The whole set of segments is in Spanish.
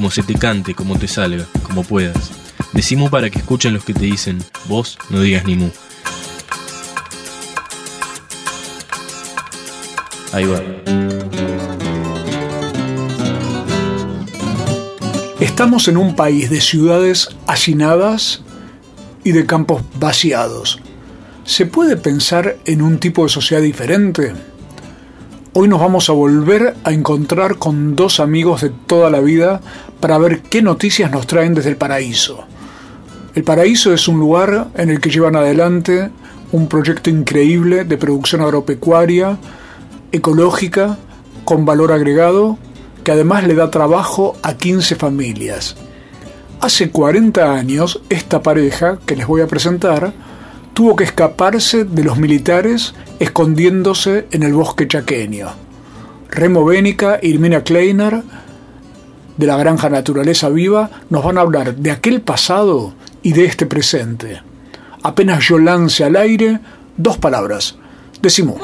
como se te cante, como te salga, como puedas. Decimos para que escuchen los que te dicen, vos no digas ni mu. Ahí va. Estamos en un país de ciudades hacinadas y de campos vaciados. ¿Se puede pensar en un tipo de sociedad diferente? Hoy nos vamos a volver a encontrar con dos amigos de toda la vida para ver qué noticias nos traen desde el paraíso. El paraíso es un lugar en el que llevan adelante un proyecto increíble de producción agropecuaria, ecológica, con valor agregado, que además le da trabajo a 15 familias. Hace 40 años, esta pareja que les voy a presentar tuvo que escaparse de los militares escondiéndose en el bosque chaqueño. Remo Bénica y Irmina Kleiner, de la granja Naturaleza Viva, nos van a hablar de aquel pasado y de este presente. Apenas yo lance al aire dos palabras. Decimos.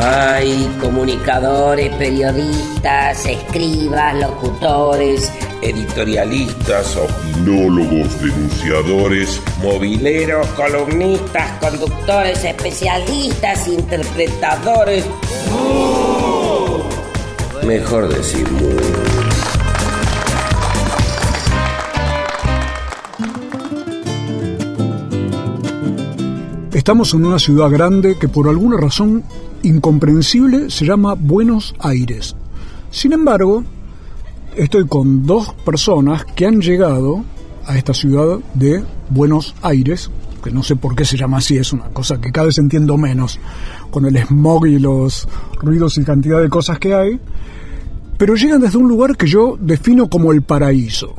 Hay comunicadores, periodistas, escribas, locutores, editorialistas, opinólogos, denunciadores, mobileros, columnistas, conductores, especialistas, interpretadores. Mejor decir Estamos en una ciudad grande que por alguna razón incomprensible se llama Buenos Aires. Sin embargo, estoy con dos personas que han llegado a esta ciudad de Buenos Aires, que no sé por qué se llama así, es una cosa que cada vez entiendo menos, con el smog y los ruidos y cantidad de cosas que hay, pero llegan desde un lugar que yo defino como el paraíso,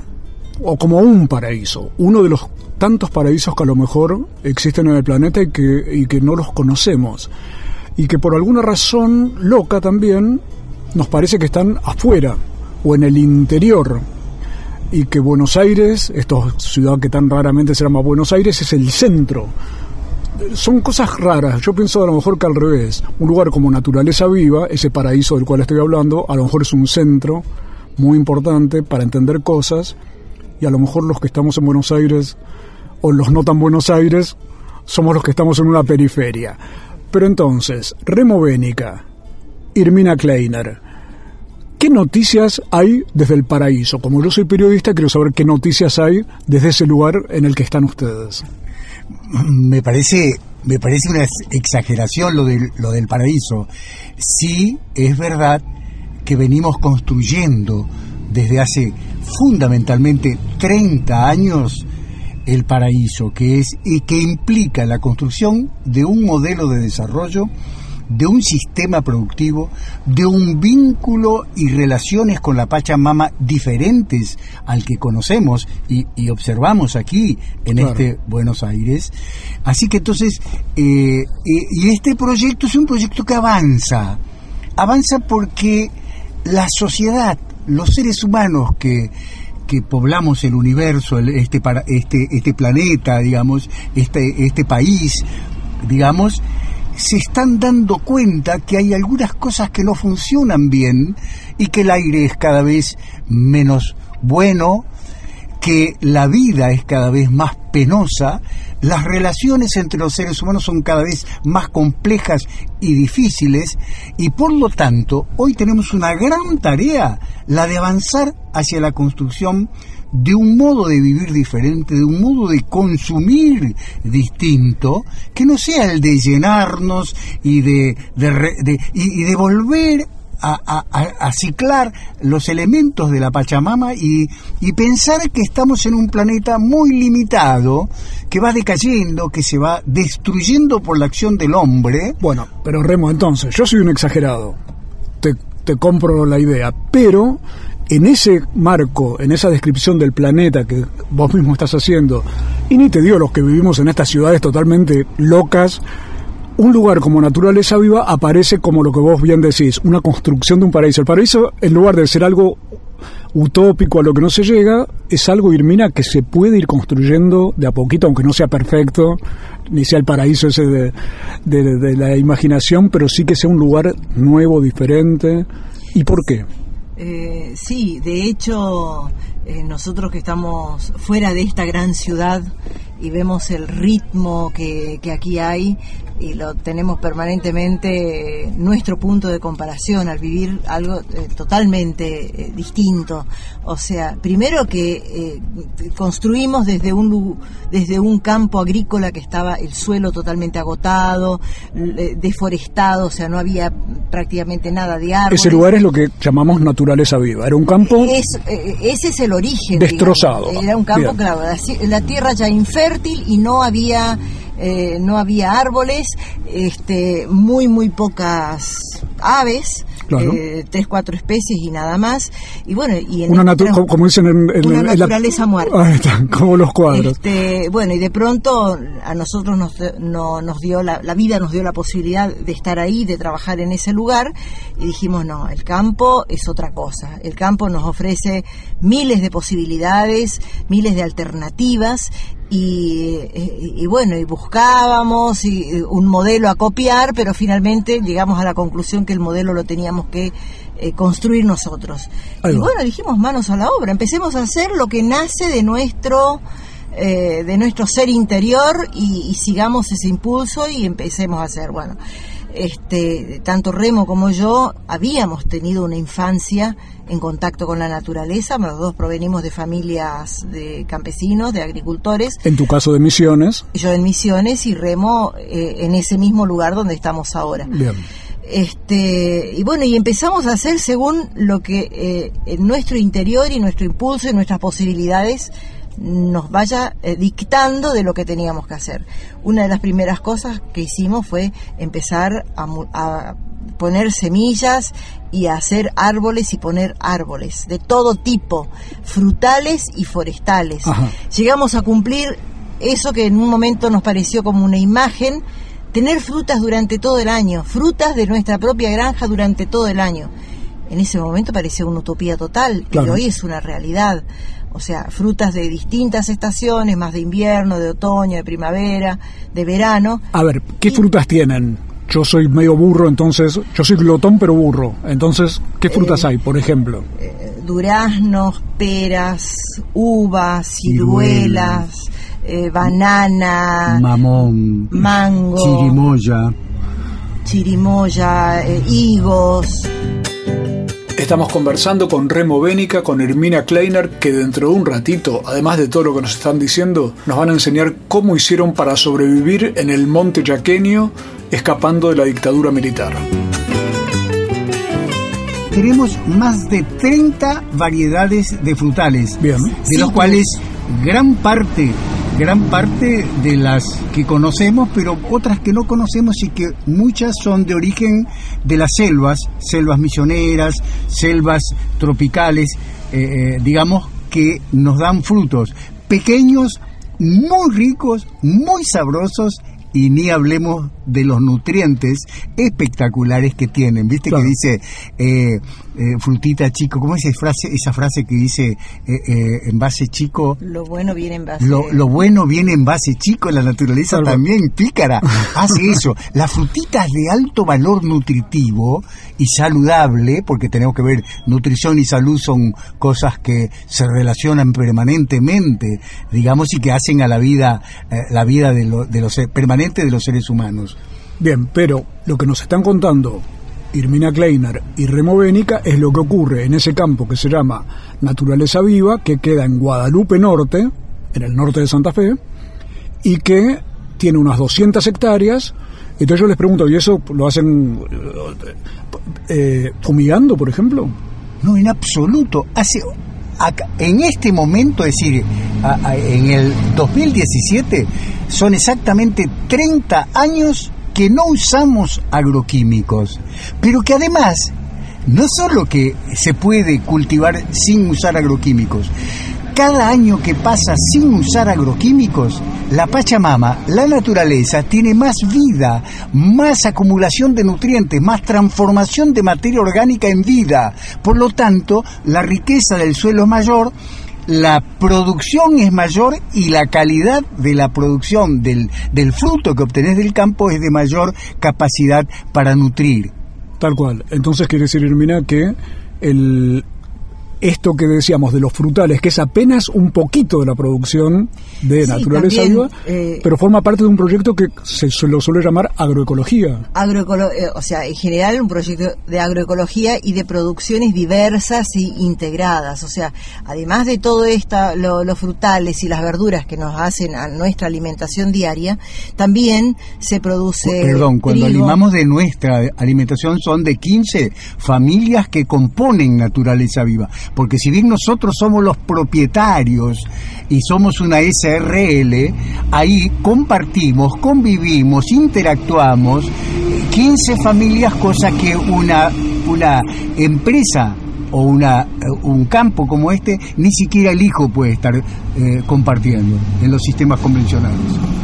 o como un paraíso, uno de los tantos paraísos que a lo mejor existen en el planeta y que, y que no los conocemos, y que por alguna razón loca también nos parece que están afuera o en el interior y que Buenos Aires, esta ciudad que tan raramente se llama Buenos Aires, es el centro. Son cosas raras, yo pienso a lo mejor que al revés, un lugar como naturaleza viva, ese paraíso del cual estoy hablando, a lo mejor es un centro muy importante para entender cosas y a lo mejor los que estamos en Buenos Aires o los no tan Buenos Aires somos los que estamos en una periferia. Pero entonces, Remo Bénica, Irmina Kleiner, ¿qué noticias hay desde el paraíso? Como yo soy periodista, quiero saber qué noticias hay desde ese lugar en el que están ustedes. Me parece, me parece una exageración lo del, lo del paraíso. Sí, es verdad que venimos construyendo desde hace fundamentalmente 30 años el paraíso, que es y que implica la construcción de un modelo de desarrollo, de un sistema productivo, de un vínculo y relaciones con la Pachamama diferentes al que conocemos y, observamos aquí en este Buenos Aires. Así que entonces, eh, eh, y este proyecto es un proyecto que avanza, avanza porque la sociedad, los seres humanos que que poblamos el universo, este, para, este, este planeta, digamos, este, este país, digamos, se están dando cuenta que hay algunas cosas que no funcionan bien y que el aire es cada vez menos bueno, que la vida es cada vez más penosa, las relaciones entre los seres humanos son cada vez más complejas y difíciles y por lo tanto hoy tenemos una gran tarea, la de avanzar hacia la construcción de un modo de vivir diferente, de un modo de consumir distinto, que no sea el de llenarnos y de, de, y de volver a, ciclar los elementos de la Pachamama y, y, pensar que estamos en un planeta muy limitado, que va decayendo, que se va destruyendo por la acción del hombre. Bueno, pero Remo, entonces, yo soy un exagerado. Te te compro la idea, pero en ese marco, en esa descripción del planeta que vos mismo estás haciendo, y ni te digo los que vivimos en estas ciudades totalmente locas, un lugar como naturaleza viva aparece como lo que vos bien decís, una construcción de un paraíso. El paraíso, en lugar de ser algo utópico a lo que no se llega, es algo, Irmina, que se puede ir construyendo de a poquito, aunque no sea perfecto, ni sea el paraíso ese de, de la imaginación, pero sí que sea un lugar nuevo, diferente. ¿Y por qué? Eh, sí, de hecho, eh, nosotros que estamos fuera de esta gran ciudad y vemos el ritmo que, que aquí hay, y lo tenemos permanentemente nuestro punto de comparación al vivir algo eh, totalmente eh, distinto. O sea, primero que eh, construimos desde un desde un campo agrícola que estaba el suelo totalmente agotado, deforestado, o sea, no había prácticamente nada de árboles. Ese lugar es lo que llamamos naturaleza viva. Era un campo ese es el origen. Destrozado. Era un campo, claro, la tierra ya infértil y no había eh, no había árboles, este, muy, muy pocas aves. Eh, tres, cuatro especies y nada más. Y bueno, y en una como dicen en, una naturaleza muerta. Ahí está, como los cuadros. Este, bueno, y de pronto a nosotros nos, no, nos dio la, la vida nos dio la posibilidad de estar ahí, de trabajar en ese lugar y dijimos, no, el campo es otra cosa. El campo nos ofrece miles de posibilidades, miles de alternativas y, bueno, y buscábamos un modelo a copiar, pero finalmente llegamos a la conclusión que el modelo lo teníamos que eh, construir nosotros. y bueno, dijimos manos a la obra, empecemos a hacer lo que nace de nuestro eh, de nuestro ser interior y, y, sigamos ese impulso y empecemos a hacer, bueno, este, tanto Remo como yo habíamos tenido una infancia en contacto con la naturaleza, los dos provenimos de familias de campesinos, de agricultores. En tu caso de Misiones. Yo en Misiones y Remo eh, en ese mismo lugar donde estamos ahora. Bien. Este, y bueno, y empezamos a hacer según lo que eh, en nuestro interior y nuestro impulso y nuestras posibilidades nos vaya eh, dictando de lo que teníamos que hacer. Una de las primeras cosas que hicimos fue empezar a, poner semillas y a hacer árboles y poner árboles de todo tipo, frutales y forestales. Llegamos a cumplir eso que en un momento nos pareció como una imagen, tener frutas durante todo el año, frutas de nuestra propia granja durante todo el año. En ese momento parecía una utopía total y hoy es una realidad o sea, frutas de distintas estaciones, más de invierno, de otoño, de primavera, de verano. A ver, ¿qué frutas tienen? Yo soy medio burro, entonces, yo soy glotón pero burro. Entonces, ¿qué frutas eh, hay, por ejemplo? Eh, duraznos, peras, uvas, ciruelas, eh, banana, mamón, mango, chirimoya, chirimoya, higos. Estamos conversando con Remo Bénica, con Hermina Kleiner, que dentro de un ratito, además de todo lo que nos están diciendo, nos van a enseñar cómo hicieron para sobrevivir en el monte yaqueño, escapando de la dictadura militar. Tenemos más de 30 variedades de frutales, Bien. de los cuales gran parte gran parte de las que conocemos, pero otras que no conocemos y que muchas son de origen de las selvas, selvas misioneras, selvas tropicales, eh, eh, digamos, que nos dan frutos. Pequeños, muy ricos, muy sabrosos y ni hablemos de los nutrientes espectaculares que tienen. ¿Viste que dice eh, eh, frutita chico? ¿Cómo es esa frase, esa frase que dice eh, en base chico? Lo bueno viene en base... Lo, lo bueno viene en base chico, la naturaleza también pícara hace eso. Las frutitas de alto valor nutritivo y saludable, porque tenemos que ver, nutrición y salud son cosas que se relacionan permanentemente, digamos, y que hacen a la vida, la vida de, de los permanentemente de los seres humanos. Bien, pero lo que nos están contando Irmina Kleiner y Remo Bénica es lo que ocurre en ese campo que se llama Naturaleza Viva, que queda en Guadalupe Norte, en el norte de Santa Fe, y que tiene unas 200 hectáreas. Entonces yo les pregunto, ¿y eso lo hacen eh, fumigando, por ejemplo? No, en absoluto. Hace, en este momento, es decir, en el 2017, son exactamente 30 años que no usamos agroquímicos, pero que además no solo que se puede cultivar sin usar agroquímicos, cada año que pasa sin usar agroquímicos, la Pachamama, la naturaleza, tiene más vida, más acumulación de nutrientes, más transformación de materia orgánica en vida. Por lo tanto, la riqueza del suelo es mayor, la producción es mayor y la calidad de la producción del, del fruto que obtenés del campo es de mayor capacidad para nutrir. Tal cual. Entonces quiere decir, Irmina, que el, esto que decíamos de los frutales, que es apenas un poquito de la producción de naturaleza viva, eh, pero forma parte de un proyecto que se, lo suele llamar agroecología. Eh, o sea, en general un proyecto de agroecología y de producciones diversas y integradas. O sea, además de todo esto, los frutales y las verduras que nos hacen a nuestra alimentación diaria, también se produce. Perdón, cuando animamos de nuestra alimentación son de 15 familias que componen naturaleza viva porque si bien nosotros somos los propietarios y somos una SRL, ahí compartimos, convivimos, interactuamos 15 familias, cosa que una, una empresa o una, un campo como este, ni siquiera el hijo puede estar eh, compartiendo en los sistemas convencionales.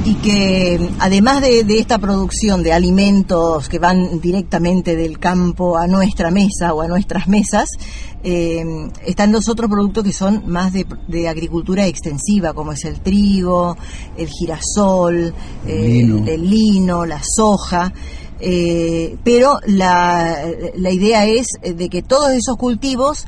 Y que además de, esta producción de alimentos que van directamente del campo a nuestra mesa o a nuestras mesas, eh, están los otros productos que son más de, agricultura extensiva, como es el trigo, el girasol, el lino la soja. Eh, pero la, la idea es eh, de que todos esos cultivos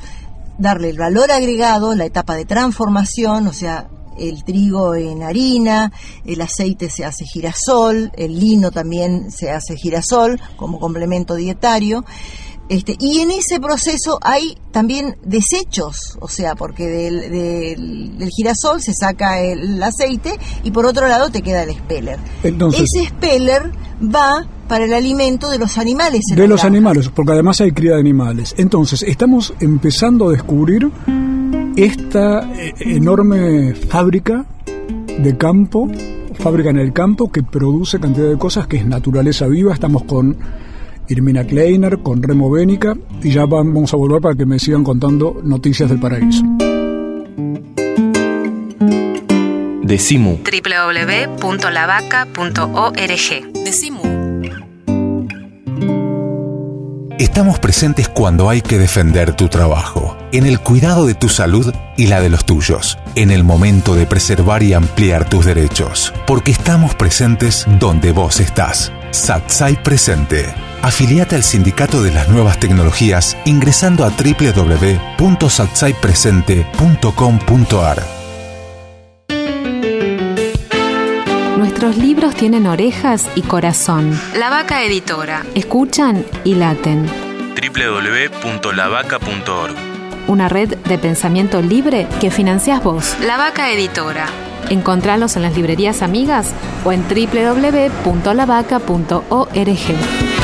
darle el valor agregado, la etapa de transformación, o sea, el trigo en harina, el aceite se hace girasol, el lino también se hace girasol como complemento dietario. Este, y en ese proceso hay también desechos, o sea, porque del, del, girasol se saca el aceite y por otro lado te queda el speller. Ese speller va para el alimento de los animales. de los animales, porque además hay cría de animales. Entonces, estamos empezando a descubrir esta eh, enorme fábrica de campo, fábrica en el campo que produce cantidad de cosas que es naturaleza viva. Estamos con Irmina Kleiner, con Remo Bénica, y ya vamos a volver para que me sigan contando noticias del paraíso. Decimu. www.lavaca.org. Decimu. Estamos presentes cuando hay que defender tu trabajo, en el cuidado de tu salud y la de los tuyos, en el momento de preservar y ampliar tus derechos, porque estamos presentes donde vos estás. Satsai Presente Afiliate al Sindicato de las Nuevas Tecnologías ingresando a www.satsaipresente.com.ar. Nuestros libros tienen orejas y corazón. La Vaca Editora. Escuchan y laten. www.lavaca.org. Una red de pensamiento libre que financias vos. La Vaca Editora. Encontralos en las librerías amigas o en www.lavaca.org.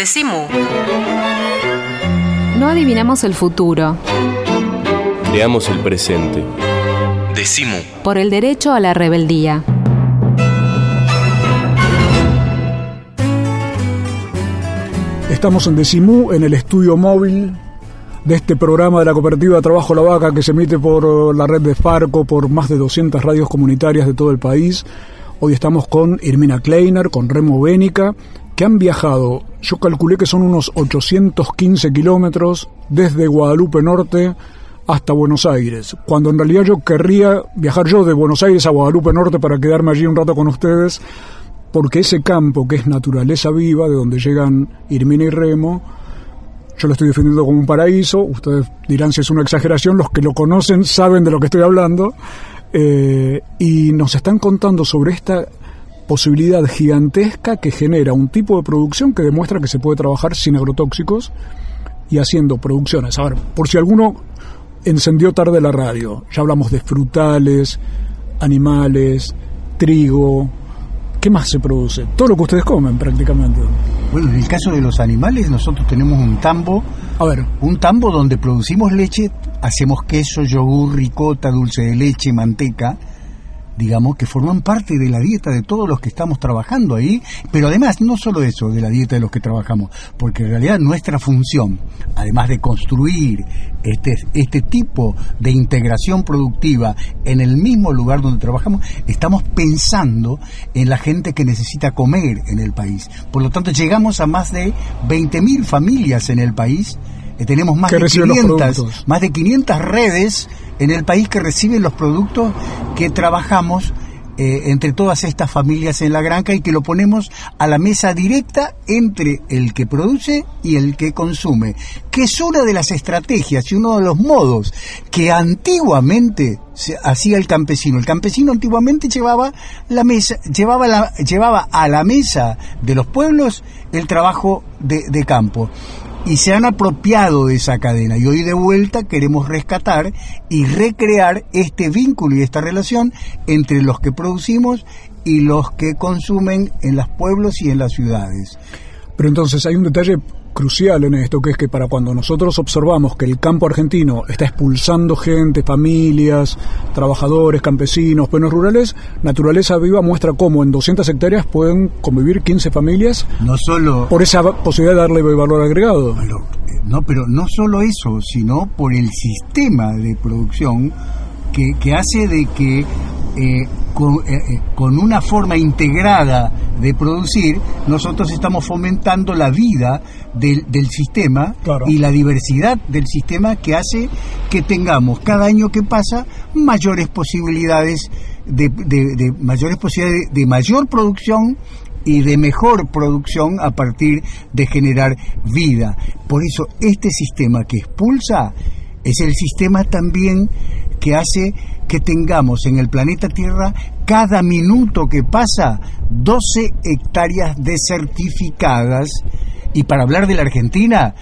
Decimu. No adivinamos el futuro. Creamos el presente. Decimu. Por el derecho a la rebeldía. Estamos en Decimú, en el estudio móvil de este programa de la cooperativa Trabajo La Vaca que se emite por la red de Farco, por más de 200 radios comunitarias de todo el país. Hoy estamos con Irmina Kleiner, con Remo Bénica que han viajado, yo calculé que son unos 815 kilómetros desde Guadalupe Norte hasta Buenos Aires, cuando en realidad yo querría viajar yo de Buenos Aires a Guadalupe Norte para quedarme allí un rato con ustedes, porque ese campo que es naturaleza viva, de donde llegan Irmina y Remo, yo lo estoy defendiendo como un paraíso, ustedes dirán si es una exageración, los que lo conocen saben de lo que estoy hablando, eh, y nos están contando sobre esta posibilidad gigantesca que genera un tipo de producción que demuestra que se puede trabajar sin agrotóxicos y haciendo producciones. A ver, por si alguno encendió tarde la radio, ya hablamos de frutales, animales, trigo, ¿Qué más se produce? Todo lo que ustedes comen prácticamente. Bueno, en el caso de los animales, nosotros tenemos un tambo. A ver. Un tambo donde producimos leche, hacemos queso, yogur, ricota, dulce de leche, manteca digamos, que forman parte de la dieta de todos los que estamos trabajando ahí, pero además no solo eso, de la dieta de los que trabajamos, porque en realidad nuestra función, además de construir este, este tipo de integración productiva en el mismo lugar donde trabajamos, estamos pensando en la gente que necesita comer en el país. Por lo tanto, llegamos a más de 20.000 familias en el país, eh, tenemos más de, 500, más de 500 redes en el país que reciben los productos que trabajamos eh, entre todas estas familias en la granja y que lo ponemos a la mesa directa entre el que produce y el que consume, que es una de las estrategias y uno de los modos que antiguamente hacía el campesino. El campesino antiguamente llevaba la mesa, llevaba, la, llevaba a la mesa de los pueblos el trabajo de campo y se han apropiado de esa cadena y hoy de vuelta queremos rescatar y recrear este vínculo y esta relación entre los que producimos y los que consumen en los pueblos y en las ciudades. Pero entonces hay un detalle crucial en esto, que es que para cuando nosotros observamos que el campo argentino está expulsando gente, familias, trabajadores, campesinos, pueblos rurales, Naturaleza Viva muestra cómo en 200 hectáreas pueden convivir 15 familias no solo por esa posibilidad de darle valor agregado. No, pero no solo eso, sino por el sistema de producción que, que hace de que eh, eh, eh, con, una forma integrada de producir, nosotros estamos fomentando la vida del, sistema y la diversidad del sistema que hace que tengamos cada año que pasa mayores posibilidades de, mayores posibilidades de mayor producción y de mejor producción a partir de generar vida. Por eso este sistema que expulsa es el sistema también que hace que tengamos en el planeta Tierra cada minuto que pasa 12 hectáreas desertificadas. Y para hablar de la Argentina,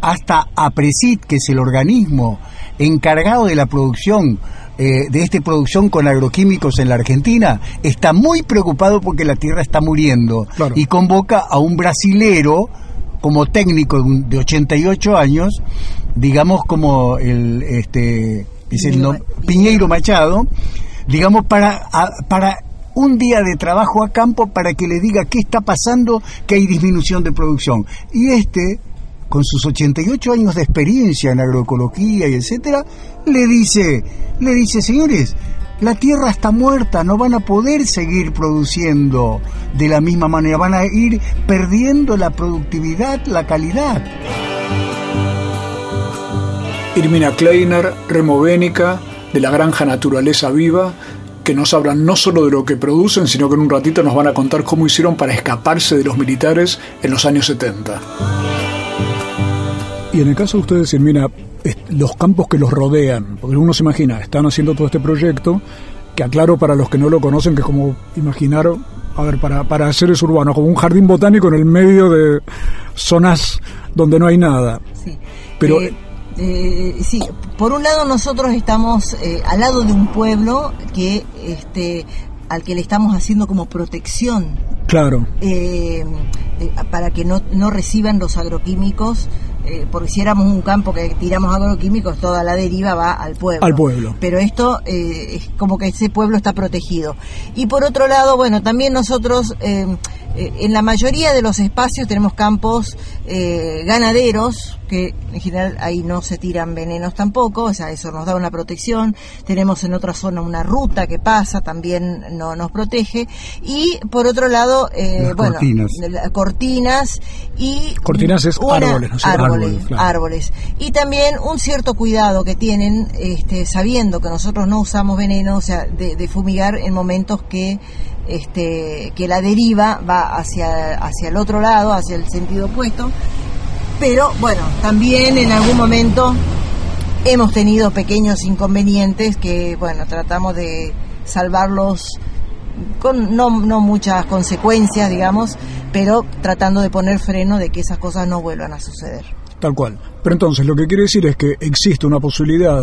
hasta APRESID, que es el organismo encargado de la producción eh, de esta producción con agroquímicos en la Argentina, está muy preocupado porque la tierra está muriendo. Y convoca a un brasilero como técnico de 88 años, digamos como el este dice Piñeiro Machado, digamos, para, para un día de trabajo a campo para que le diga qué está pasando, que hay disminución de producción. Y este, con sus 88 años de experiencia en agroecología y etcétera, le dice, le dice, señores, la tierra está muerta, no van a poder seguir produciendo de la misma manera, van a ir perdiendo la productividad, la calidad. Irmina Kleiner, Removénica, de la granja Naturaleza Viva, que nos hablan no solo de lo que producen, sino que en un ratito nos van a contar cómo hicieron para escaparse de los militares en los años 70. Y en el caso de ustedes, Irmina, los campos que los rodean, porque uno se imagina, están haciendo todo este proyecto, que aclaro para los que no lo conocen, que es como imaginar, a ver, para, para seres urbanos, como un jardín botánico en el medio de zonas donde no hay nada. Sí. Pero eh, eh, sí, por un lado nosotros estamos eh, al lado de un pueblo que este al que le estamos haciendo como protección. Claro. Eh, para que no, no reciban los agroquímicos porque si éramos un campo que tiramos agroquímicos, toda la deriva va al pueblo. Al pueblo. Pero esto es como que ese pueblo está protegido. Y por otro lado, bueno, también nosotros eh, en la mayoría de los espacios tenemos campos eh, ganaderos, que en general ahí no se tiran venenos tampoco, o sea, eso nos da una protección. Tenemos en otra zona una ruta que pasa, también no, nos protege. Y por otro lado, eh, bueno, cortinas. cortinas y... Cortinas es árboles, árboles, árboles, Y también un cierto cuidado que tienen, este, sabiendo que nosotros no usamos veneno, o sea, de fumigar en momentos que este, que la deriva va hacia, hacia el otro lado, hacia el sentido opuesto. Pero bueno, también en algún momento hemos tenido pequeños inconvenientes que, bueno, tratamos de salvarlos con no, no muchas consecuencias, digamos, pero tratando de poner freno de que esas cosas no vuelvan a suceder. Tal cual. Pero entonces lo que quiere decir es que existe una posibilidad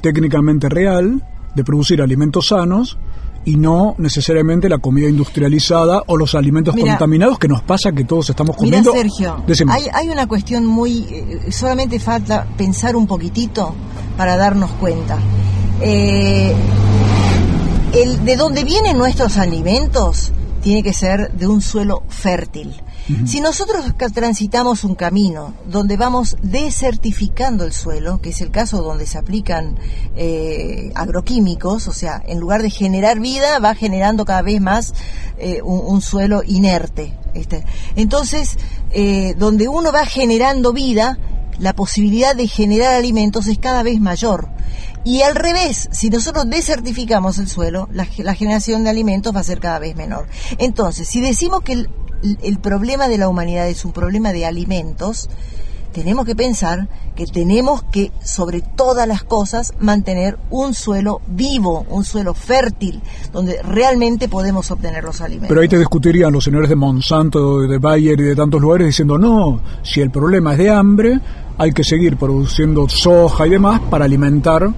técnicamente real de producir alimentos sanos y no necesariamente la comida industrializada o los alimentos contaminados que nos pasa que todos estamos comiendo. Mira, Sergio, hay, hay, una cuestión muy... Eh, solamente falta pensar un poquitito para darnos cuenta. Eh, el, de dónde vienen nuestros alimentos tiene que ser de un suelo fértil. Si nosotros transitamos un camino donde vamos desertificando el suelo, que es el caso donde se aplican eh, agroquímicos, o sea, en lugar de generar vida, va generando cada vez más eh, un, suelo inerte. Este. Entonces, eh, donde uno va generando vida, la posibilidad de generar alimentos es cada vez mayor. Y al revés, si nosotros desertificamos el suelo, la, la, generación de alimentos va a ser cada vez menor. Entonces, si decimos que el, el problema de la humanidad es un problema de alimentos, tenemos que pensar que tenemos que, sobre todas las cosas, mantener un suelo vivo, un suelo fértil, donde realmente podemos obtener los alimentos. Pero ahí te discutirían los señores de Monsanto, de Bayer y de tantos lugares diciendo, no, si el problema es de hambre, hay que seguir produciendo soja y demás para alimentar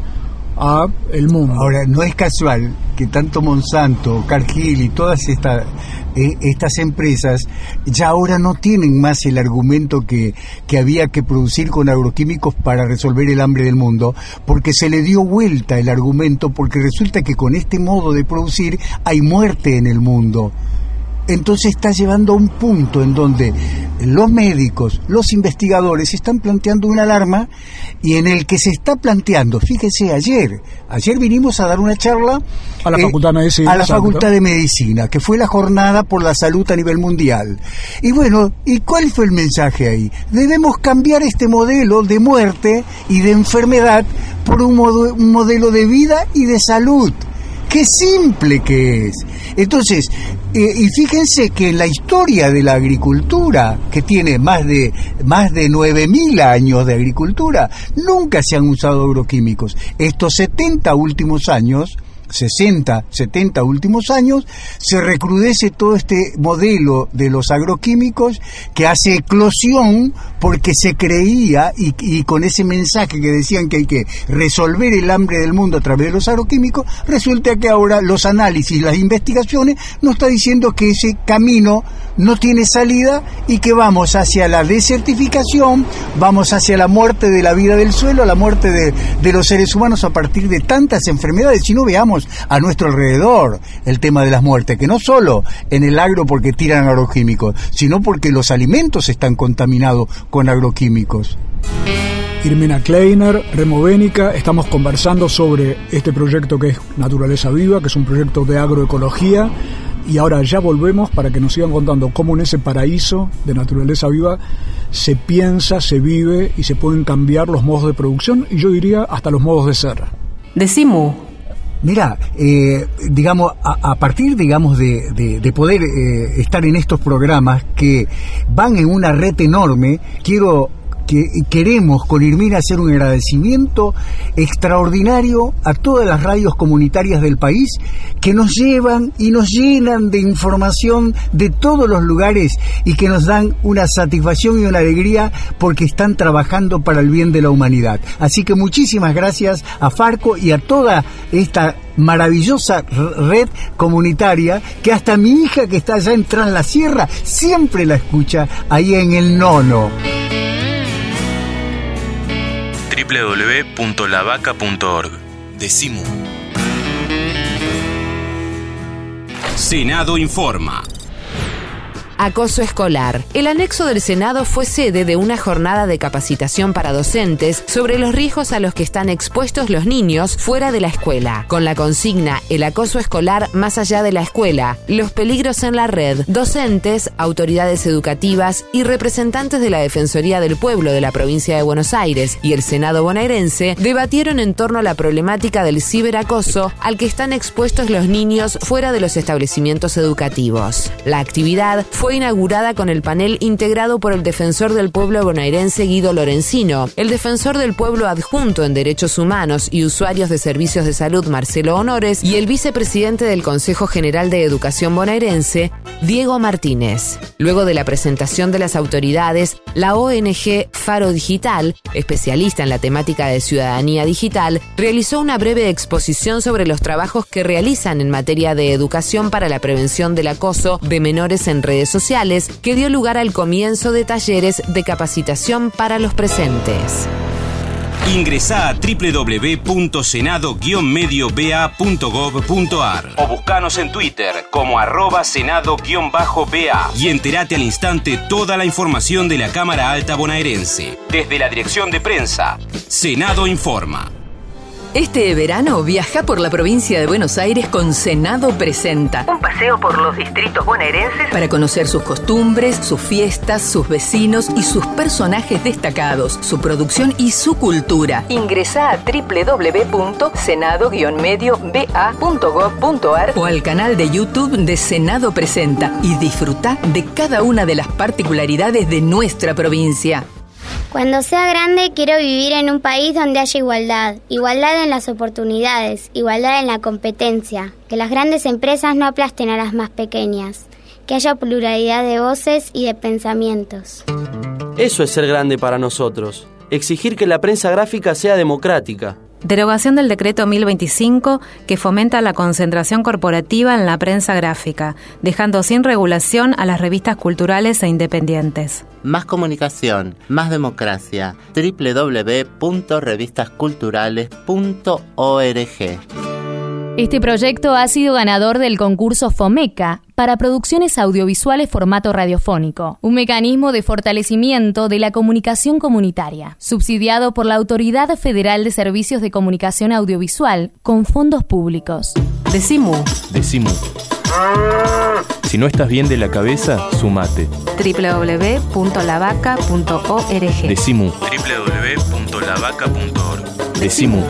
el mundo. Ahora, no es casual que tanto Monsanto, Cargill y todas estas eh, estas empresas ya ahora no tienen más el argumento que, que había que producir con agroquímicos para resolver el hambre del mundo, porque se le dio vuelta el argumento, porque resulta que con este modo de producir hay muerte en el mundo entonces está llevando a un punto en donde los médicos, los investigadores están planteando una alarma y en el que se está planteando, fíjese ayer, ayer vinimos a dar una charla a la, Facultad, de Medicina, a la Facultad de Medicina, que fue la jornada por la salud a nivel mundial. Y bueno, ¿y cuál fue el mensaje ahí? Debemos cambiar este modelo de muerte y de enfermedad por un, un modelo de vida y de salud qué simple que es. Entonces, eh, y fíjense que en la historia de la agricultura, que tiene más de, más de 9.000 años de agricultura, nunca se han usado agroquímicos. Estos 70 últimos años 60, 70 últimos años, se recrudece todo este modelo de los agroquímicos que hace eclosión porque se creía y, con ese mensaje que decían que hay que resolver el hambre del mundo a través de los agroquímicos, resulta que ahora los análisis, las investigaciones nos está diciendo que ese camino no tiene salida y que vamos hacia la desertificación, vamos hacia la muerte de la vida del suelo, la muerte de, de los seres humanos a partir de tantas enfermedades. Si no veamos a nuestro alrededor el tema de las muertes, que no solo en el agro porque tiran agroquímicos, sino porque los alimentos están contaminados con agroquímicos. Irmina Kleiner, Removénica, estamos conversando sobre este proyecto que es Naturaleza Viva, que es un proyecto de agroecología. Y ahora ya volvemos para que nos sigan contando cómo en ese paraíso de naturaleza viva se piensa, se vive y se pueden cambiar los modos de producción y yo diría hasta los modos de ser. Decimu, Mira, eh, digamos, a, partir, digamos, de, poder eh, estar en estos programas que van en una red enorme, quiero que queremos con Irmina hacer un agradecimiento extraordinario a todas las radios comunitarias del país que nos llevan y nos llenan de información de todos los lugares y que nos dan una satisfacción y una alegría porque están trabajando para el bien de la humanidad. Así que muchísimas gracias a Farco y a toda esta maravillosa red comunitaria que hasta mi hija que está allá en Tras la Sierra siempre la escucha ahí en el nono www.lavaca.org. Decimu. Senado informa. Acoso escolar. El anexo del Senado fue sede de una jornada de capacitación para docentes sobre los riesgos a los que están expuestos los niños fuera de la escuela, con la consigna El acoso escolar más allá de la escuela, los peligros en la red. Docentes, autoridades educativas y representantes de la Defensoría del Pueblo de la provincia de Buenos Aires y el Senado bonaerense debatieron en torno a la problemática del ciberacoso al que están expuestos los niños fuera de los establecimientos educativos. La actividad fue inaugurada con el panel integrado por el defensor del pueblo bonaerense Guido Lorenzino, el defensor del pueblo adjunto en derechos humanos y usuarios de servicios de salud Marcelo Honores y el vicepresidente del Consejo General de Educación bonaerense Diego Martínez. Luego de la presentación de las autoridades, la ONG Faro Digital, especialista en la temática de ciudadanía digital, realizó una breve exposición sobre los trabajos que realizan en materia de educación para la prevención del acoso de menores en redes sociales, que dio lugar al comienzo de talleres de capacitación para los presentes. Ingresa a www.senado-medioba.gov.ar o buscanos en Twitter como arroba senado-ba y entérate al instante toda la información de la Cámara Alta Bonaerense. Desde la Dirección de Prensa, Senado Informa. Este verano viaja por la provincia de Buenos Aires con Senado Presenta. Un paseo por los distritos bonaerenses para conocer sus costumbres, sus fiestas, sus vecinos y sus personajes destacados, su producción y su cultura. Ingresa a www.senado-medioba.gov.ar o al canal de YouTube de Senado Presenta y disfruta de cada una de las particularidades de nuestra provincia. Cuando sea grande quiero vivir en un país donde haya igualdad, igualdad en las oportunidades, igualdad en la competencia, que las grandes empresas no aplasten a las más pequeñas, que haya pluralidad de voces y de pensamientos. Eso es ser grande para nosotros, exigir que la prensa gráfica sea democrática, Derogación del decreto 1025 que fomenta la concentración corporativa en la prensa gráfica, dejando sin regulación a las revistas culturales e independientes. Más comunicación, más democracia. www.revistasculturales.org. Este proyecto ha sido ganador del concurso FOMECA para producciones audiovisuales formato radiofónico, un mecanismo de fortalecimiento de la comunicación comunitaria, subsidiado por la Autoridad Federal de Servicios de Comunicación Audiovisual con fondos públicos. Decimu. Decimu. Si no estás bien de la cabeza, sumate. www.lavaca.org. Decimu. www.lavaca.org. Decimu.